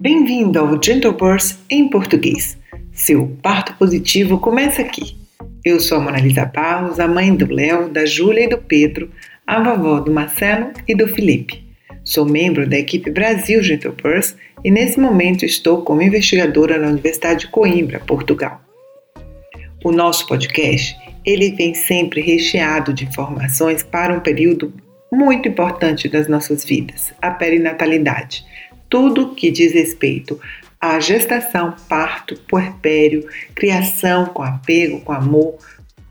Bem-vindo ao Gentle Birth em português. Seu parto positivo começa aqui. Eu sou a Monalisa Barros, a mãe do Léo, da Júlia e do Pedro, a vovó do Marcelo e do Felipe. Sou membro da equipe Brasil Gentle Birth e nesse momento estou como investigadora na Universidade de Coimbra, Portugal. O nosso podcast, ele vem sempre recheado de informações para um período muito importante das nossas vidas, a perinatalidade tudo que diz respeito à gestação, parto, puerpério, criação com apego, com amor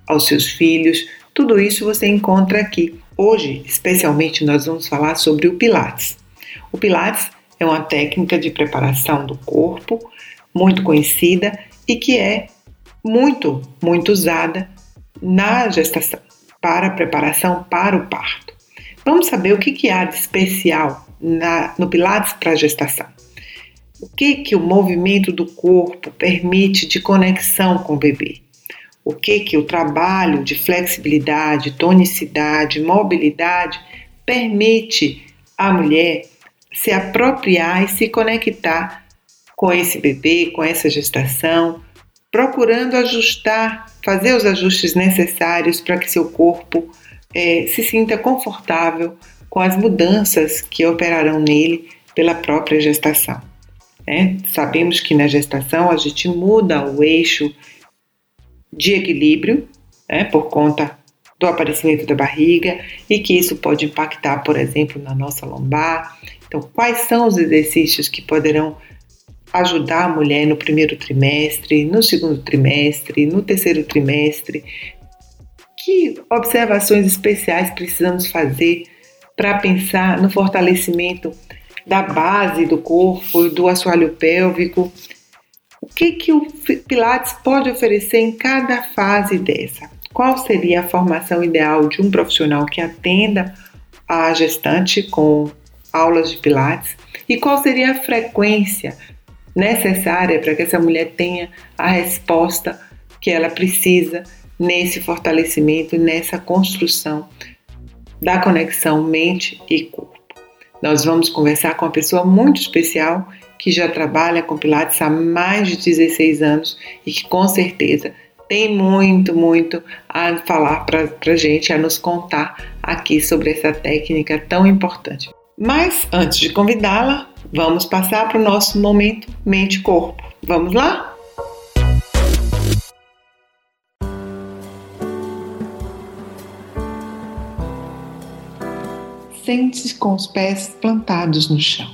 aos seus filhos, tudo isso você encontra aqui. Hoje, especialmente, nós vamos falar sobre o Pilates. O Pilates é uma técnica de preparação do corpo muito conhecida e que é muito, muito usada na gestação para a preparação para o parto. Vamos saber o que, que há de especial na, no Pilates para a gestação. O que, que o movimento do corpo permite de conexão com o bebê? O que, que o trabalho de flexibilidade, tonicidade, mobilidade permite à mulher se apropriar e se conectar com esse bebê, com essa gestação, procurando ajustar, fazer os ajustes necessários para que seu corpo é, se sinta confortável com as mudanças que operarão nele pela própria gestação. Né? Sabemos que na gestação a gente muda o eixo de equilíbrio né, por conta do aparecimento da barriga e que isso pode impactar, por exemplo, na nossa lombar. Então, quais são os exercícios que poderão ajudar a mulher no primeiro trimestre, no segundo trimestre, no terceiro trimestre? Que observações especiais precisamos fazer para pensar no fortalecimento da base do corpo e do assoalho pélvico. O que, que o Pilates pode oferecer em cada fase dessa? Qual seria a formação ideal de um profissional que atenda a gestante com aulas de Pilates? E qual seria a frequência necessária para que essa mulher tenha a resposta que ela precisa nesse fortalecimento, nessa construção da conexão mente e corpo. Nós vamos conversar com uma pessoa muito especial que já trabalha com Pilates há mais de 16 anos e que com certeza tem muito, muito a falar para a gente, a nos contar aqui sobre essa técnica tão importante. Mas antes de convidá-la, vamos passar para o nosso momento mente-corpo. Vamos lá? Sente-se com os pés plantados no chão.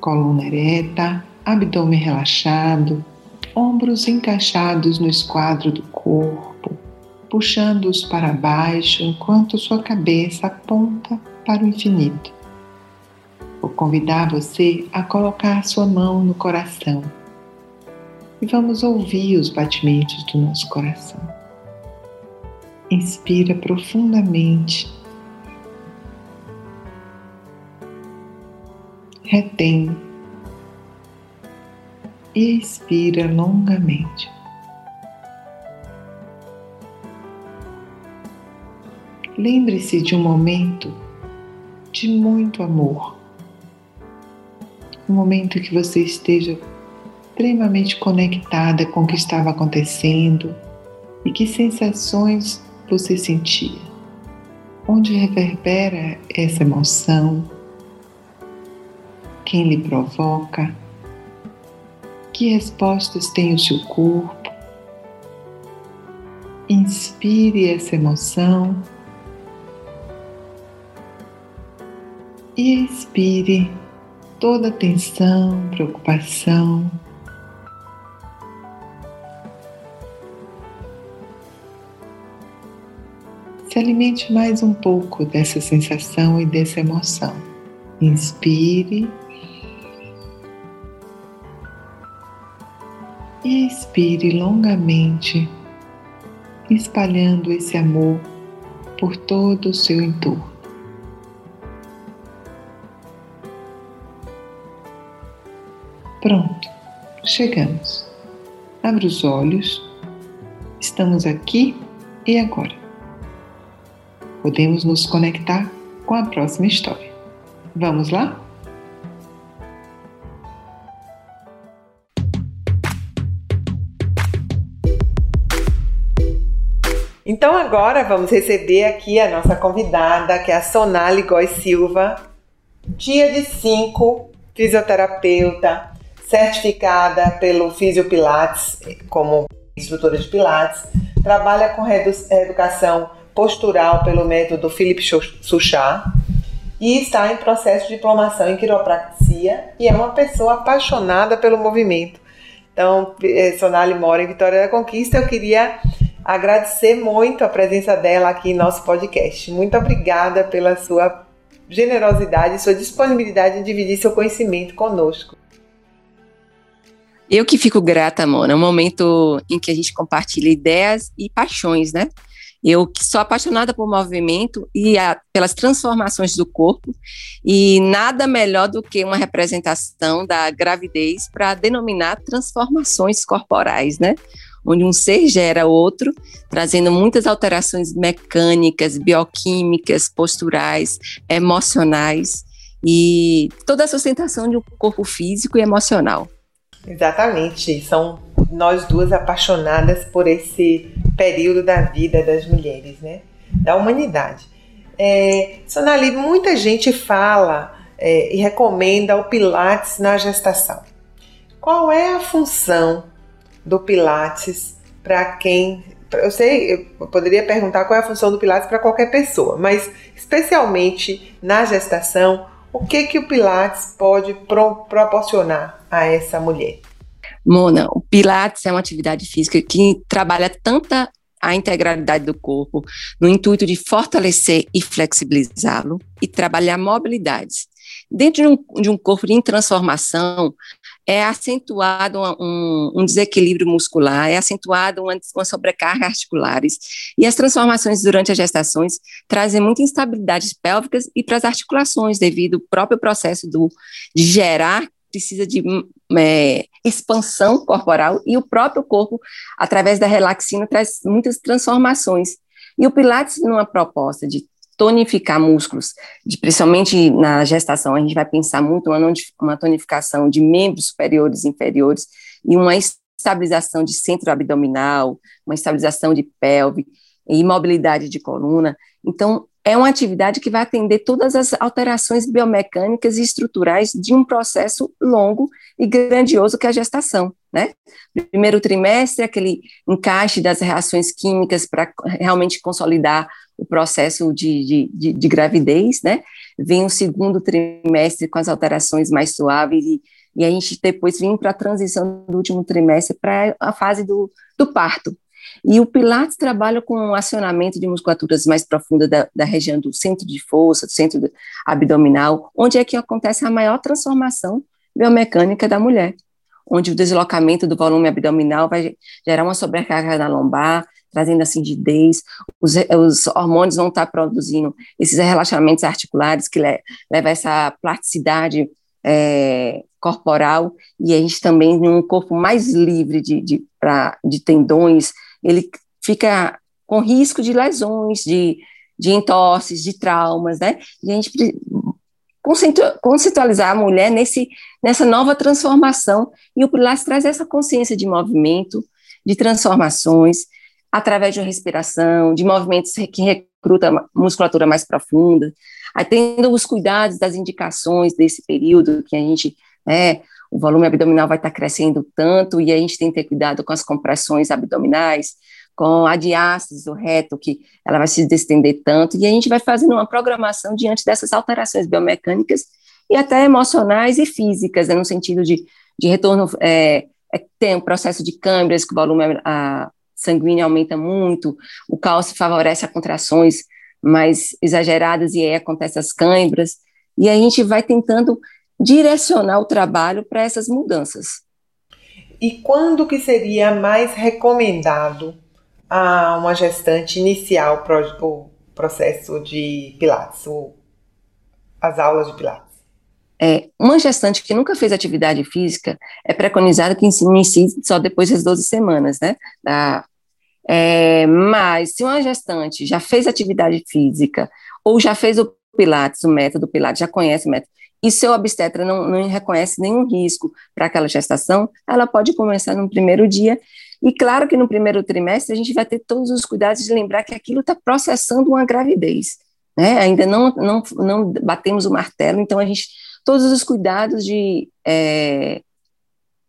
Coluna ereta, abdômen relaxado, ombros encaixados no esquadro do corpo, puxando-os para baixo enquanto sua cabeça aponta para o infinito. Vou convidar você a colocar sua mão no coração e vamos ouvir os batimentos do nosso coração. Inspira profundamente retém. E expira longamente. Lembre-se de um momento de muito amor, um momento que você esteja extremamente conectada com o que estava acontecendo e que sensações você sentia, onde reverbera essa emoção quem lhe provoca, que respostas tem o seu corpo. Inspire essa emoção e expire toda tensão, preocupação. Se alimente mais um pouco dessa sensação e dessa emoção. Inspire e expire longamente, espalhando esse amor por todo o seu entorno. Pronto, chegamos. Abra os olhos. Estamos aqui e agora. Podemos nos conectar com a próxima história. Vamos lá? Agora vamos receber aqui a nossa convidada, que é a Sonali Góes Silva, dia de 5, fisioterapeuta, certificada pelo Fisiopilates como instrutora de Pilates, trabalha com educação postural pelo método Philip Suchard e está em processo de diplomação em quiropraxia e é uma pessoa apaixonada pelo movimento. Então, eh, Sonali mora em Vitória da Conquista, eu queria agradecer muito a presença dela aqui em nosso podcast. Muito obrigada pela sua generosidade sua disponibilidade em dividir seu conhecimento conosco. Eu que fico grata, Mona, é um momento em que a gente compartilha ideias e paixões, né? Eu que sou apaixonada por movimento e a, pelas transformações do corpo, e nada melhor do que uma representação da gravidez para denominar transformações corporais, né? Onde um ser gera outro, trazendo muitas alterações mecânicas, bioquímicas, posturais, emocionais e toda a sustentação de um corpo físico e emocional. Exatamente. São nós duas apaixonadas por esse período da vida das mulheres, né? Da humanidade. É, Sonali, muita gente fala é, e recomenda o Pilates na gestação. Qual é a função do Pilates para quem. Eu sei, eu poderia perguntar qual é a função do Pilates para qualquer pessoa, mas especialmente na gestação, o que que o Pilates pode pro proporcionar a essa mulher? Mona, o Pilates é uma atividade física que trabalha tanta a integralidade do corpo, no intuito de fortalecer e flexibilizá-lo e trabalhar mobilidades. Dentro de um, de um corpo em transformação, é acentuado um, um, desequilíbrio muscular, é acentuado uma, uma sobrecarga articulares, e as transformações durante as gestações trazem muita instabilidades pélvicas e para as articulações, devido ao próprio processo do, de gerar precisa de é, expansão corporal e o próprio corpo, através da relaxina, traz muitas transformações. E o Pilates, numa proposta de tonificar músculos, de, principalmente na gestação, a gente vai pensar muito uma, uma tonificação de membros superiores e inferiores e uma estabilização de centro abdominal, uma estabilização de pelve e mobilidade de coluna. Então, é uma atividade que vai atender todas as alterações biomecânicas e estruturais de um processo longo e grandioso que é a gestação, né? Primeiro trimestre, aquele encaixe das reações químicas para realmente consolidar o processo de, de, de, de gravidez, né? Vem o segundo trimestre com as alterações mais suaves e, e a gente depois vem para a transição do último trimestre para a fase do, do parto. E o Pilates trabalha com um acionamento de musculaturas mais profundas da, da região do centro de força, do centro abdominal, onde é que acontece a maior transformação biomecânica da mulher, onde o deslocamento do volume abdominal vai gerar uma sobrecarga na lombar, trazendo assim rigidez, os, os hormônios vão estar produzindo esses relaxamentos articulares que le, leva a essa plasticidade é, corporal, e a gente também um corpo mais livre de, de, pra, de tendões, ele fica com risco de lesões, de, de entorses, de traumas, né? E a gente conceitualizar a mulher nesse, nessa nova transformação, e o Pilates traz essa consciência de movimento, de transformações, através de respiração, de movimentos que recruta musculatura mais profunda, tendo os cuidados das indicações desse período que a gente, né, o volume abdominal vai estar crescendo tanto e a gente tem que ter cuidado com as compressões abdominais, com a diástase do reto, que ela vai se distender tanto, e a gente vai fazendo uma programação diante dessas alterações biomecânicas e até emocionais e físicas, né, no sentido de, de retorno, é, é, tem um processo de câimbras, que o volume a, sanguíneo aumenta muito, o cálcio favorece a contrações mais exageradas e aí acontece as câimbras, e a gente vai tentando direcionar o trabalho para essas mudanças. E quando que seria mais recomendado a uma gestante iniciar o processo de Pilates, as aulas de Pilates? É, uma gestante que nunca fez atividade física é preconizado que inicie só depois das 12 semanas, né, da, é, mas se uma gestante já fez atividade física ou já fez o Pilates, o método Pilates, já conhece o método, e seu obstetra não, não reconhece nenhum risco para aquela gestação, ela pode começar no primeiro dia E claro que no primeiro trimestre a gente vai ter todos os cuidados de lembrar que aquilo está processando uma gravidez, né? Ainda não, não, não batemos o martelo, então a gente, todos os cuidados de, é,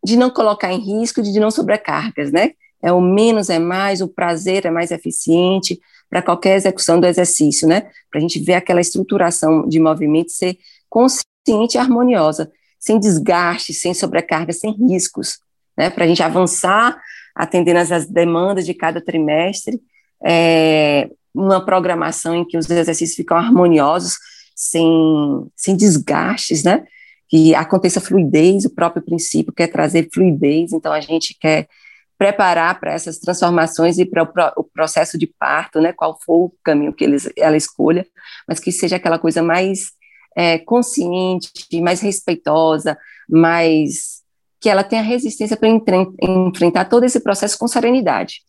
de não colocar em risco, de não sobrecargas, né? É o menos é mais, o prazer é mais eficiente para qualquer execução do exercício, né? Para a gente ver aquela estruturação de movimento ser consciente e harmoniosa, sem desgaste, sem sobrecarga, sem riscos, né? Para a gente avançar atendendo às demandas de cada trimestre, é, uma programação em que os exercícios ficam harmoniosos, sem, sem desgastes, né? Que aconteça fluidez, o próprio princípio quer trazer fluidez, então a gente quer preparar para essas transformações e para o, processo de parto, né, qual for o caminho que eles, ela escolha, mas que seja aquela coisa mais é, consciente, mais respeitosa, mais que ela tenha resistência para enfrentar todo esse processo com serenidade.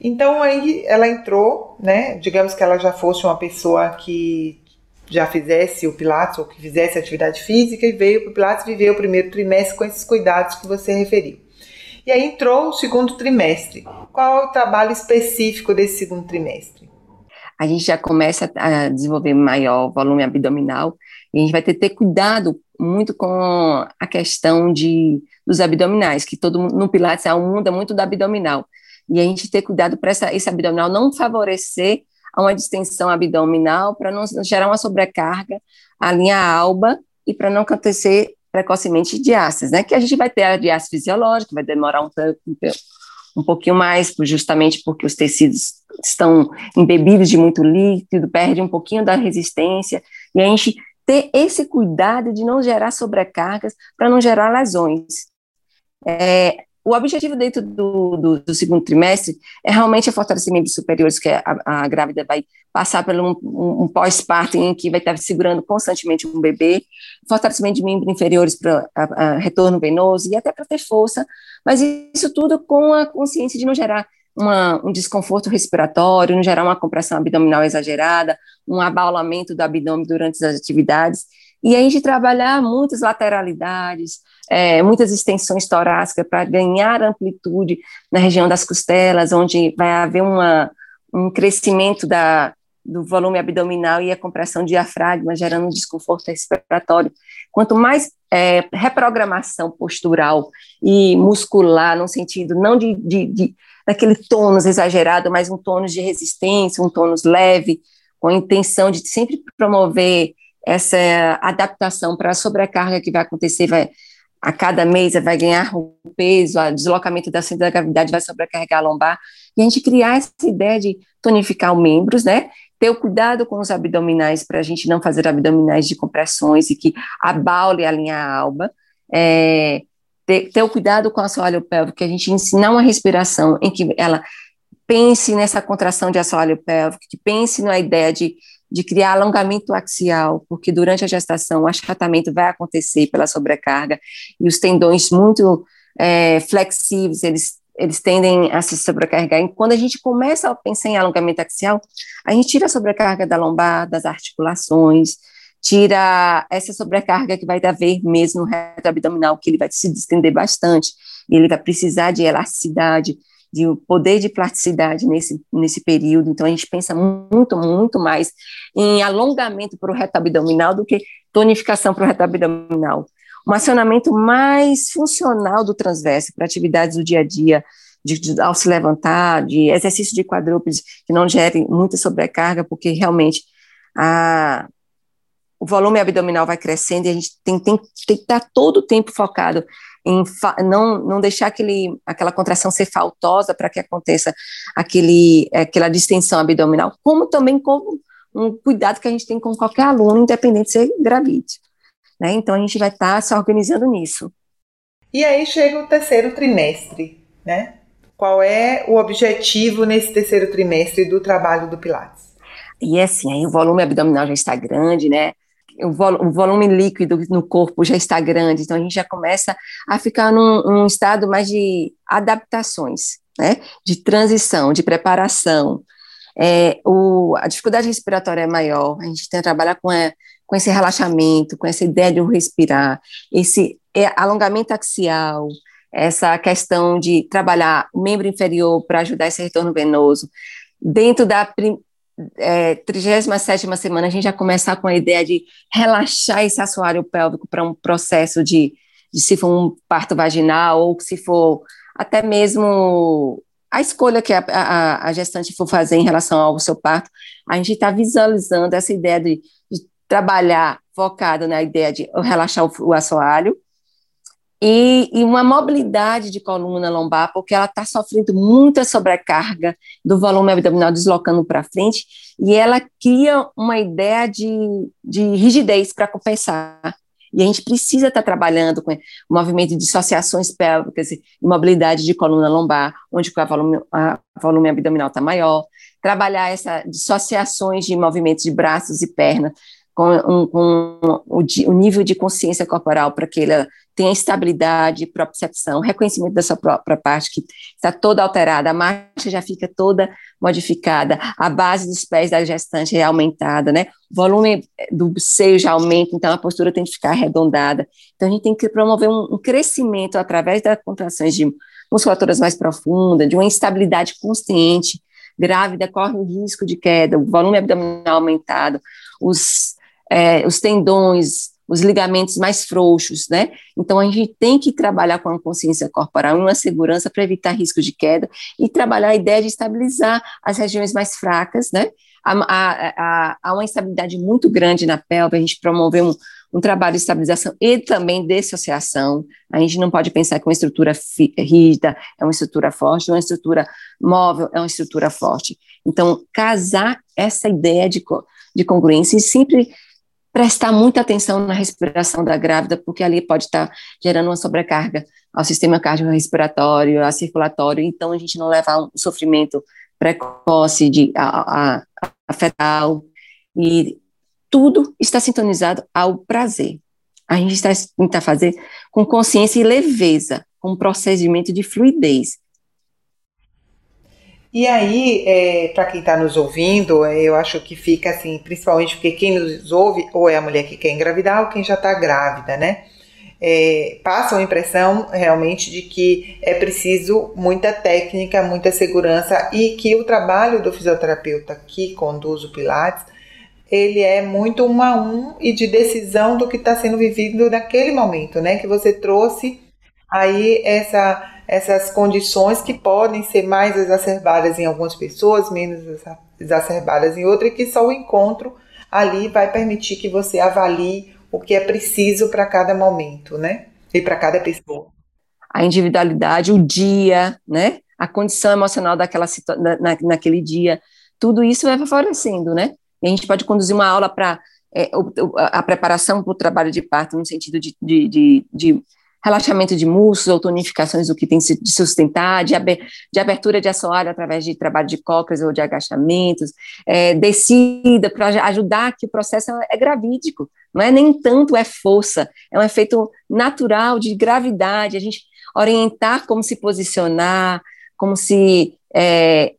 Então aí ela entrou, né? Digamos que ela já fosse uma pessoa que já fizesse o Pilates ou que fizesse atividade física e veio para o Pilates viver o primeiro trimestre com esses cuidados que você referiu. E aí entrou o segundo trimestre. Qual é o trabalho específico desse segundo trimestre? A gente já começa a desenvolver maior volume abdominal e a gente vai ter que ter cuidado muito com a questão de, dos abdominais, que todo no Pilates mundo muito do abdominal. E a gente ter cuidado para esse abdominal não favorecer a uma distensão abdominal, para não gerar uma sobrecarga à linha alba e para não acontecer precocemente diástase, né? Que a gente vai ter a diástase fisiológica, vai demorar um, um pouquinho mais, justamente porque os tecidos estão embebidos de muito líquido, perde um pouquinho da resistência, e a gente ter esse cuidado de não gerar sobrecargas para não gerar lesões. É, o objetivo dentro do, do, do, segundo trimestre é realmente o fortalecimento superiores, que a, a grávida vai passar por um, um, um pós-parto em que vai estar segurando constantemente um bebê, fortalecimento de membros inferiores para retorno venoso e até para ter força, mas isso tudo com a consciência de não gerar uma, um desconforto respiratório, não gerar uma compressão abdominal exagerada, um abaulamento do abdômen durante as atividades, e a gente trabalhar muitas lateralidades, é, muitas extensões torácicas para ganhar amplitude na região das costelas, onde vai haver uma, um crescimento da, do volume abdominal e a compressão diafragma, gerando um desconforto respiratório. Quanto mais é, reprogramação postural e muscular, no sentido não de, de, de daquele tônus exagerado, mas um tônus de resistência, um tônus leve, com a intenção de sempre promover essa adaptação para a sobrecarga que vai acontecer, vai, a cada mês vai ganhar o peso, o deslocamento da centro da gravidade vai sobrecarregar a lombar, e a gente criar essa ideia de tonificar os membros, né, ter o cuidado com os abdominais para a gente não fazer abdominais de compressões e que abaule a linha alba, é, ter, ter, o cuidado com a assoalho pélvico, que a gente ensinar uma respiração em que ela pense nessa contração de assoalho pélvico, que pense na ideia de de criar alongamento axial, porque durante a gestação o achatamento vai acontecer pela sobrecarga e os tendões muito é, flexíveis, eles, eles tendem a se sobrecarregar. E quando a gente começa a pensar em alongamento axial, a gente tira a sobrecarga da lombar, das articulações, tira essa sobrecarga que vai haver mesmo no reto abdominal, que ele vai se distender bastante, e ele vai precisar de elasticidade, de poder de plasticidade nesse, nesse período. Então, a gente pensa muito, muito mais em alongamento para o reto abdominal do que tonificação para o reto abdominal. Um acionamento mais funcional do transverso para atividades do dia a dia, de, de, ao se levantar, de exercício de quadrúpedes que não gerem muita sobrecarga, porque realmente a, o volume abdominal vai crescendo e a gente tem, tem, tem que estar todo o tempo focado em não, não deixar aquele, aquela contração ser faltosa para que aconteça aquele, aquela distensão abdominal, como também com um cuidado que a gente tem com qualquer aluno, independente de ser gravide. Né? Então, a gente vai estar se organizando nisso. E aí chega o terceiro trimestre, né? Qual é o objetivo nesse terceiro trimestre do trabalho do Pilates? E é assim, aí o volume abdominal já está grande, né? O, volume líquido no corpo já está grande, então a gente já começa a ficar num, num estado mais de adaptações, né? De transição, de preparação. É, o, a dificuldade respiratória é maior, a gente tem que trabalhar com, é, com esse relaxamento, com essa ideia de respirar, esse é, alongamento axial, essa questão de trabalhar o membro inferior para ajudar esse retorno venoso. Dentro da é, 37 semana, a gente já começar com a ideia de relaxar esse assoalho pélvico para um processo de, de, se for um parto vaginal ou se for até mesmo a escolha que a, a, a gestante for fazer em relação ao seu parto, a gente está visualizando essa ideia de, de, trabalhar focado na ideia de relaxar o, o assoalho, e, e, uma mobilidade de coluna lombar, porque ela está sofrendo muita sobrecarga do volume abdominal deslocando para frente, e ela cria uma ideia de, de rigidez para compensar. E a gente precisa estar tá trabalhando com o movimento de dissociações pélvicas e mobilidade de coluna lombar, onde o volume, a volume abdominal está maior, trabalhar essas dissociações de movimentos de braços e pernas, com, um, com o, o, nível de consciência corporal para que ela tenha estabilidade, propriocepção, reconhecimento da sua própria parte, que está toda alterada, a marcha já fica toda modificada, a base dos pés da gestante é aumentada, né? O volume do seio já aumenta, então a postura tem que ficar arredondada. Então a gente tem que promover um, um crescimento através das contrações de musculaturas mais profundas, de uma instabilidade consciente. Grávida corre o risco de queda, o volume abdominal aumentado, os é, os tendões, os ligamentos mais frouxos, né? Então a gente tem que trabalhar com a consciência corporal, uma segurança para evitar risco de queda e trabalhar a ideia de estabilizar as regiões mais fracas, né? Há, há uma instabilidade muito grande na pelve, a gente promover um, um trabalho de estabilização e também dissociação. A gente não pode pensar que uma estrutura rígida é uma estrutura forte, uma estrutura móvel é uma estrutura forte. Então, casar essa ideia de, de congruência e sempre prestar muita atenção na respiração da grávida, porque ali pode estar gerando uma sobrecarga ao sistema cardiorrespiratório, ao circulatório, então a gente não leva a um sofrimento precoce de a, a, a fetal, e tudo está sintonizado ao prazer. A gente está tentar fazer com consciência e leveza, com um procedimento de fluidez. E aí, é, para quem está nos ouvindo, é, eu acho que fica assim, principalmente porque quem nos ouve ou é a mulher que quer engravidar ou quem já está grávida, né? É, passa a impressão realmente de que é preciso muita técnica, muita segurança e que o trabalho do fisioterapeuta que conduz o Pilates ele é muito um a um e de decisão do que está sendo vivido naquele momento, né? Que você trouxe aí essa essas condições que podem ser mais exacerbadas em algumas pessoas, menos exacerbadas em outras, e que só o encontro ali vai permitir que você avalie o que é preciso para cada momento, né? E para cada pessoa. A individualidade, o dia, né? A condição emocional daquela na, naquele dia, tudo isso vai favorecendo, né? E a gente pode conduzir uma aula para é, a preparação para o trabalho de parto no sentido de, de, de, de relaxamento de músculos ou tonificações do que tem de sustentar, de, abertura de assoalho através de trabalho de cócoras ou de agachamentos, é, descida para ajudar que o processo é gravídico, não é nem tanto é força, é um efeito natural de gravidade, a gente orientar como se posicionar, como se é,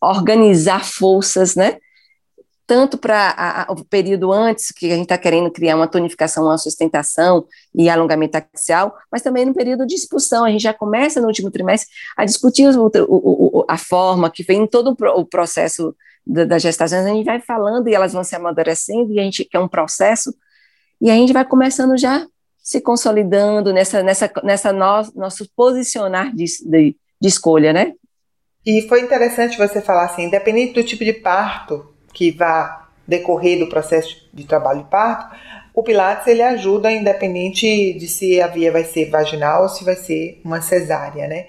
organizar forças, né? Tanto para o período antes, que a gente está querendo criar uma tonificação, uma sustentação e alongamento axial, mas também no período de expulsão. A gente já começa no último trimestre a discutir o, o, o, a forma que vem todo o processo da, da gestação, a gente vai falando e elas vão se amadurecendo, e a gente quer um processo, e a gente vai começando já se consolidando nessa, nessa, nessa no, nosso posicionar de, de, de escolha, né? E foi interessante você falar assim, independente do tipo de parto, que vá decorrer do processo de trabalho de parto, o Pilates ele ajuda independente de se a via vai ser vaginal ou se vai ser uma cesárea, né?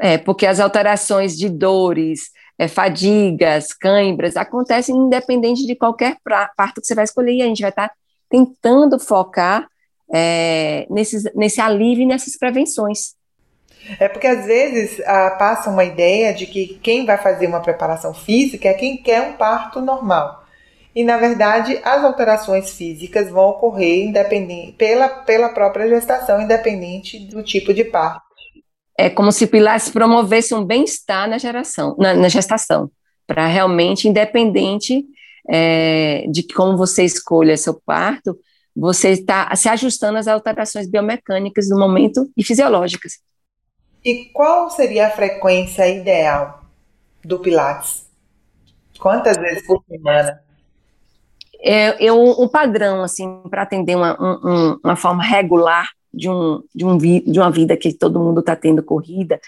É, porque as alterações de dores, é, fadigas, cãibras, acontecem independente de qualquer parto que você vai escolher, e a gente vai estar tá tentando focar é, nesses, nesse alívio e nessas prevenções. É porque às vezes ah, passa uma ideia de que quem vai fazer uma preparação física é quem quer um parto normal. E na verdade, as alterações físicas vão ocorrer independente, pela, pela própria gestação, independente do tipo de parto. É como se Pilates promovesse um bem-estar na geração, na, na gestação, para realmente, independente é, de como você escolha seu parto, você está se ajustando às alterações biomecânicas do momento e fisiológicas. E qual seria a frequência ideal do Pilates? Quantas vezes por semana? É, eu, um padrão, assim, para atender uma, um, uma forma regular de, um, de, um de uma vida que todo mundo está tendo corrida,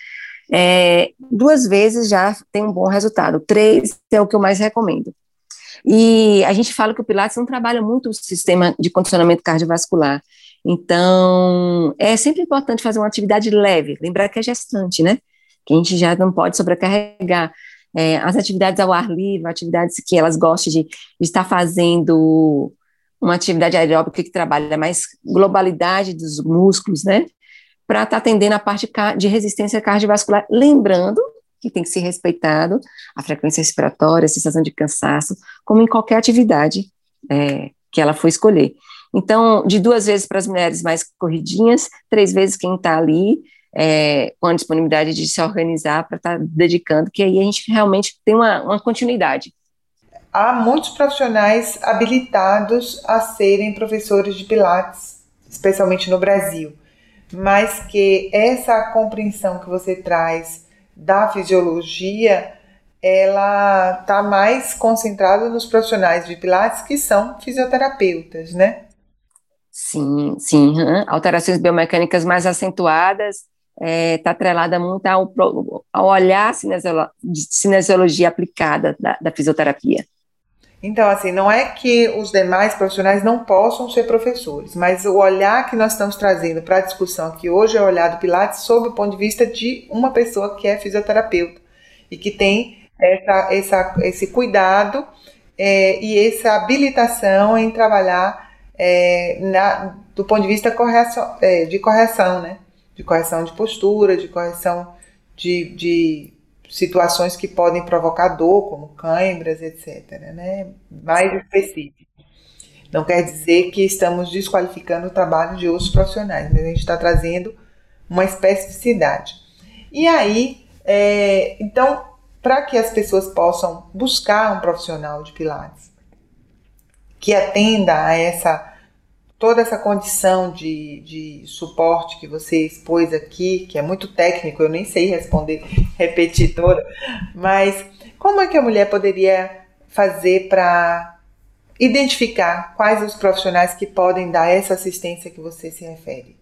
é, duas vezes já tem um bom resultado, três é o que eu mais recomendo. E a gente fala que o Pilates não trabalha muito o sistema de condicionamento cardiovascular. Então, é sempre importante fazer uma atividade leve, lembrar que é gestante, né? Que a gente já não pode sobrecarregar. É, as atividades ao ar livre, atividades que elas gostem de, de estar fazendo uma atividade aeróbica que trabalha mais globalidade dos músculos, né? Para estar tá atendendo a parte de resistência cardiovascular. Lembrando que tem que ser respeitado a frequência respiratória, a sensação de cansaço, como em qualquer atividade é, que ela for escolher. Então, de duas vezes para as mulheres mais corridinhas, três vezes quem está ali é, com a disponibilidade de se organizar para estar tá dedicando, que aí a gente realmente tem uma, uma continuidade. Há muitos profissionais habilitados a serem professores de Pilates, especialmente no Brasil, mas que essa compreensão que você traz da fisiologia, ela está mais concentrada nos profissionais de Pilates que são fisioterapeutas, né? Sim, sim. Alterações biomecânicas mais acentuadas está é, tá atrelada muito ao, ao olhar de cinesiologia aplicada da, da fisioterapia. Então, assim, não é que os demais profissionais não possam ser professores, mas o olhar que nós estamos trazendo para a discussão aqui hoje é o olhar do Pilates sob o ponto de vista de uma pessoa que é fisioterapeuta e que tem essa, essa, esse cuidado é, e essa habilitação em trabalhar é, na, do ponto de vista correção, é, de correção, né? De correção de postura, de correção de, de situações que podem provocar dor, como cãibras, etc. Né? Mais específico. Não quer dizer que estamos desqualificando o trabalho de outros profissionais, mas a gente está trazendo uma especificidade. E aí, é, então, para que as pessoas possam buscar um profissional de Pilates que atenda a essa toda essa condição de, de suporte que você expôs aqui, que é muito técnico, eu nem sei responder, repetir toda, mas como é que a mulher poderia fazer para identificar quais os profissionais que podem dar essa assistência que você se refere?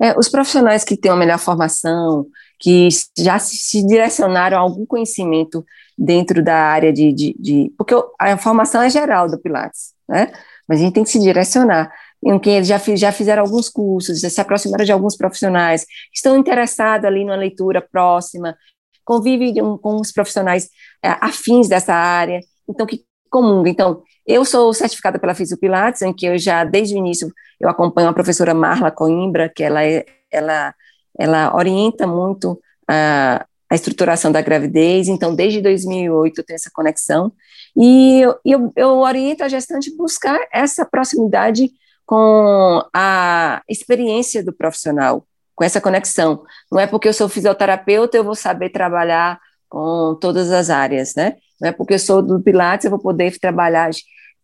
É, os profissionais que têm uma melhor formação, que já se, se direcionaram a algum conhecimento dentro da área de, de, de, Porque a formação é geral do Pilates, né? Mas a gente tem que se direcionar. Em quem já, já fizeram alguns cursos, já se aproximaram de alguns profissionais, estão interessados ali numa leitura próxima, convive com os profissionais é, afins dessa área, então que comum. Então, eu sou certificada pela Fisiopilates, em que eu já, desde o início, eu acompanho a professora Marla Coimbra, que ela, é, ela, ela orienta muito a, a estruturação da gravidez, então, desde 2008 eu tenho essa conexão, e eu, eu, eu oriento a gestante buscar essa proximidade com a experiência do profissional, com essa conexão. Não é porque eu sou fisioterapeuta eu vou saber trabalhar com todas as áreas, né? Não é porque eu sou do Pilates eu vou poder trabalhar.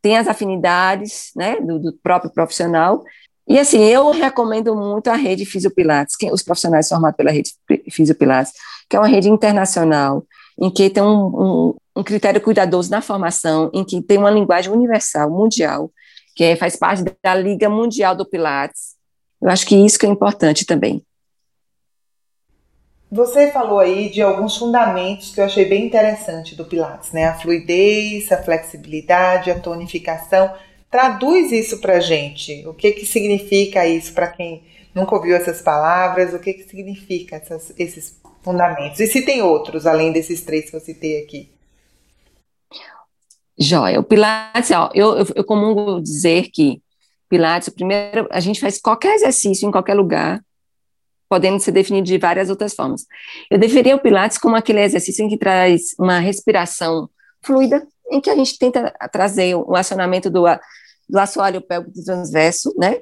Tem as afinidades, né, do, do próprio profissional. E assim, eu recomendo muito a rede Fisiopilates, os profissionais formados pela rede Fisiopilates, que é uma rede internacional, em que tem um, um, um critério cuidadoso na formação, em que tem uma linguagem universal, mundial, que é, faz parte da Liga Mundial do Pilates. Eu acho que isso que é importante também. Você falou aí de alguns fundamentos que eu achei bem interessante do Pilates, né? A fluidez, a flexibilidade, a tonificação. Traduz isso para gente. O que que significa isso para quem nunca ouviu essas palavras? O que que significa essas, esses fundamentos? E se tem outros além desses três que eu citei aqui? Joia. O Pilates, ó, eu, eu, eu comungo dizer que Pilates, primeiro, a gente faz qualquer exercício em qualquer lugar, podendo ser definido de várias outras formas. Eu definiria o Pilates como aquele exercício em que traz uma respiração fluida, em que a gente tenta trazer o acionamento do, do assoalho pélvico transverso, né,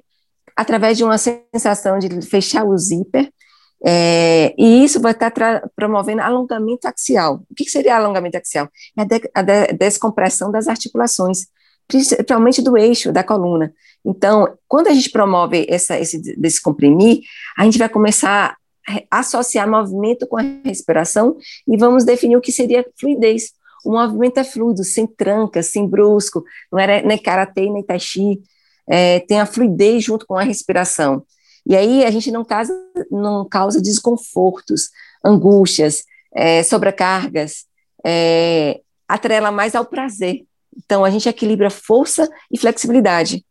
através de uma sensação de fechar o zíper, é, e isso vai estar promovendo alongamento axial. O que, que seria alongamento axial? É a, de, a de, descompressão das articulações, principalmente do eixo da coluna. Então, quando a gente promove essa, esse descomprimir, a gente vai começar a associar movimento com a respiração e vamos definir o que seria fluidez. O movimento é fluido, sem tranca, sem brusco, não é nem karatê nem tai chi, é, tem a fluidez junto com a respiração. E aí a gente não causa, não causa desconfortos, angústias, é, sobrecargas, é, atrela mais ao prazer. Então a gente equilibra força e flexibilidade.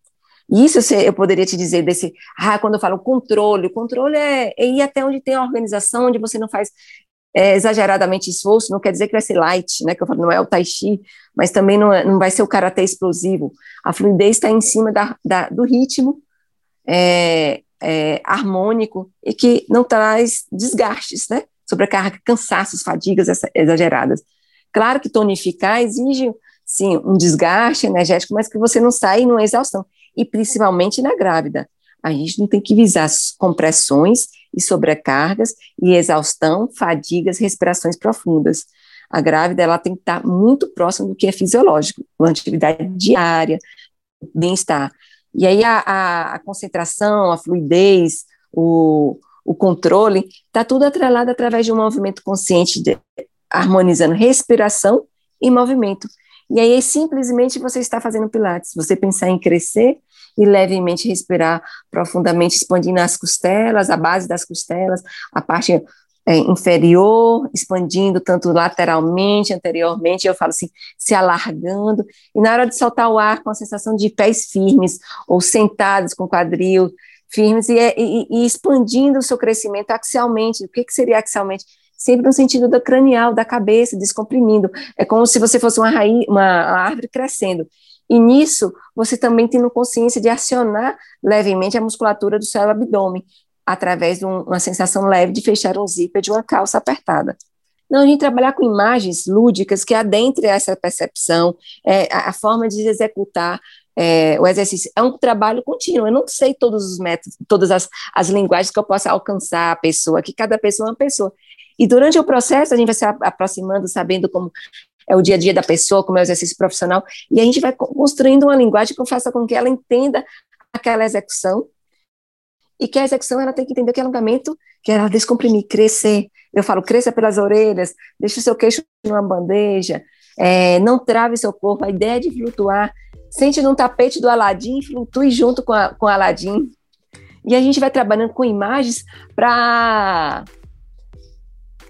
Isso eu poderia te dizer desse, ah, quando eu falo controle, o controle é, é ir até onde tem a organização, onde você não faz é, exageradamente esforço, não quer dizer que vai ser light, né, que eu falo, não é o tai chi, mas também não, é, não vai ser o karatê explosivo. A fluidez está em cima da, da, do ritmo é, é, harmônico e que não traz desgastes, né, sobrecarga, cansaços, fadigas exageradas. Claro que tonificar exige, sim, um desgaste energético, mas que você não sai numa exaustão e principalmente na grávida. A gente não tem que visar compressões e sobrecargas e exaustão, fadigas, respirações profundas. A grávida ela tem que estar muito próxima do que é fisiológico, uma atividade diária, bem-estar. E aí a, a, a, concentração, a fluidez, o, o controle, está tudo atrelado através de um movimento consciente, de, harmonizando respiração e movimento. E aí, simplesmente, você está fazendo pilates. Você pensar em crescer e levemente respirar profundamente, expandindo as costelas, a base das costelas, a parte é, inferior, expandindo tanto lateralmente, anteriormente, eu falo assim, se alargando, e na hora de soltar o ar com a sensação de pés firmes, ou sentados com quadril firmes, e, e, e expandindo o seu crescimento axialmente, o que, que seria axialmente? sempre no sentido da cranial, da cabeça, descomprimindo. É como se você fosse uma raiz, uma árvore crescendo. E nisso, você também tendo consciência de acionar levemente a musculatura do seu abdômen, através de um, uma sensação leve de fechar um zíper de uma calça apertada. Não, a gente trabalhar com imagens lúdicas que adentrem essa percepção, é, a, a, forma de executar é, o exercício. É um trabalho contínuo. Eu não sei todos os métodos, todas as, as linguagens que eu possa alcançar a pessoa, que cada pessoa é uma pessoa. E durante o processo, a gente vai se aproximando, sabendo como é o dia a dia da pessoa, como é o exercício profissional, e a gente vai construindo uma linguagem que faça com que ela entenda aquela execução, e que a execução ela tem que entender que é alongamento, que ela descomprimir, crescer. Eu falo, cresça pelas orelhas, deixe o seu queixo numa bandeja, é, não trave seu corpo, a ideia é de flutuar, sente num tapete do Aladim, flutue junto com, a, com o Aladim. E a gente vai trabalhando com imagens para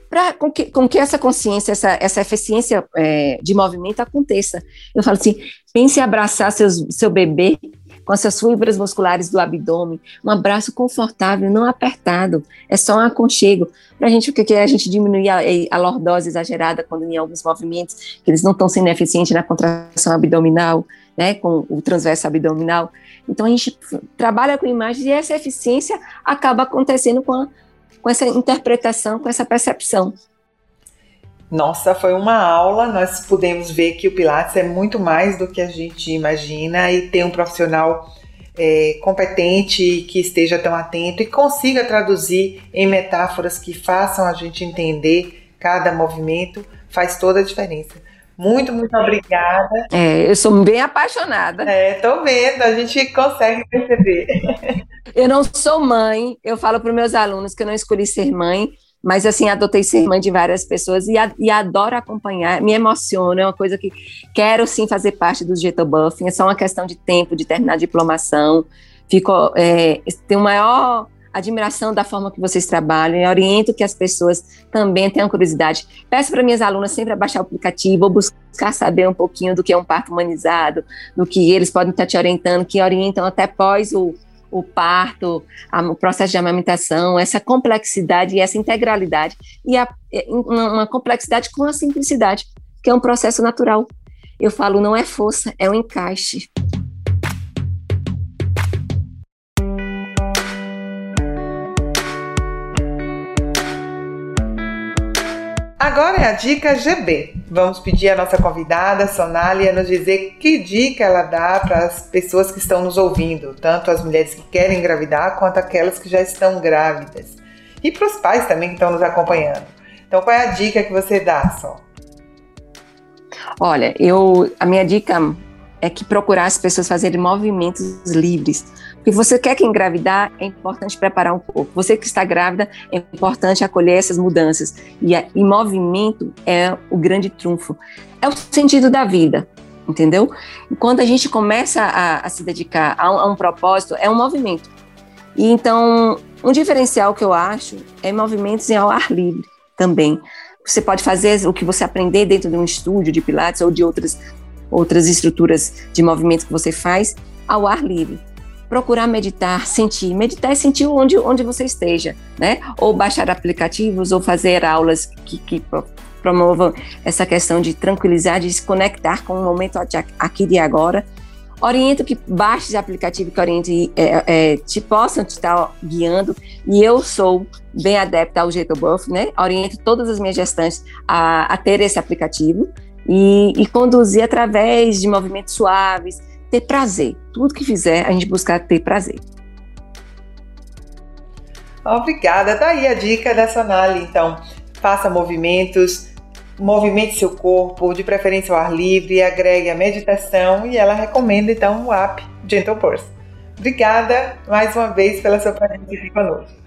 para com que, com que essa consciência, essa, essa eficiência é, de movimento aconteça. Eu falo assim, pense em abraçar seus, seu bebê com as suas fibras musculares do abdômen, um abraço confortável, não apertado, é só um aconchego, para a gente, porque a gente diminuir a, a lordose exagerada quando em alguns movimentos, que eles não estão sendo eficientes na contração abdominal, né, com o transverso abdominal, então a gente trabalha com imagens e essa eficiência acaba acontecendo com a com essa interpretação, com essa percepção. Nossa, foi uma aula. Nós pudemos ver que o Pilates é muito mais do que a gente imagina e tem um profissional é, competente que esteja tão atento e consiga traduzir em metáforas que façam a gente entender cada movimento faz toda a diferença. Muito, muito obrigada. É, eu sou bem apaixonada. É, tô vendo, a gente consegue perceber. Eu não sou mãe, eu falo para os meus alunos que eu não escolhi ser mãe, mas assim, adotei ser mãe de várias pessoas e, a, e adoro acompanhar, me emociona, é uma coisa que quero sim fazer parte do Digital Buffing, é só uma questão de tempo, de terminar a diplomação, fico, é, tenho maior admiração da forma que vocês trabalham e oriento que as pessoas também tenham curiosidade. Peço para minhas alunas sempre baixar o aplicativo ou buscar saber um pouquinho do que é um parto humanizado, do que eles podem estar te orientando, que orientam até pós o, o parto, a, o processo de amamentação, essa complexidade e essa integralidade, e a, uma, complexidade com a simplicidade, que é um processo natural. Eu falo, não é força, é um encaixe. Agora é a dica GB. Vamos pedir à nossa convidada, Sonália, nos dizer que dica ela dá para as pessoas que estão nos ouvindo, tanto as mulheres que querem engravidar quanto aquelas que já estão grávidas. E para os pais também que estão nos acompanhando. Então, qual é a dica que você dá, Sol? Olha, eu, a minha dica é que procurar as pessoas fazerem movimentos livres. Porque você quer que engravidar, é importante preparar um corpo. Você que está grávida, é importante acolher essas mudanças. E, e movimento é o grande trunfo. É o sentido da vida, entendeu? Quando a gente começa a, a se dedicar a um, a um propósito, é um movimento. E então, um diferencial que eu acho é movimentos em ao ar livre também. Você pode fazer o que você aprender dentro de um estúdio de pilates ou de outras outras estruturas de movimento que você faz ao ar livre. Procurar meditar, sentir. Meditar é sentir onde, onde você esteja, né? Ou baixar aplicativos ou fazer aulas que, que promovam essa questão de tranquilizar, de se conectar com o momento aqui e agora. Oriento que baixes aplicativo que oriente, é, é, te possam te estar guiando. E eu sou bem adepta ao Jeito Buff, né? Oriento todas as minhas gestantes a, a ter esse aplicativo e, e conduzir através de movimentos suaves, ter prazer. Tudo que fizer, a gente buscar ter prazer. Obrigada. Daí tá a dica da Sonali, então. Faça movimentos, movimente seu corpo, de preferência ao ar livre, agregue a meditação e ela recomenda então o app Gentle Purse. Obrigada mais uma vez pela sua presença aqui conosco.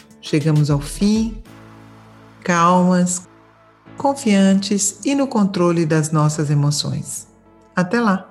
Chegamos ao fim, calmas, confiantes e no controle das nossas emoções. Até lá!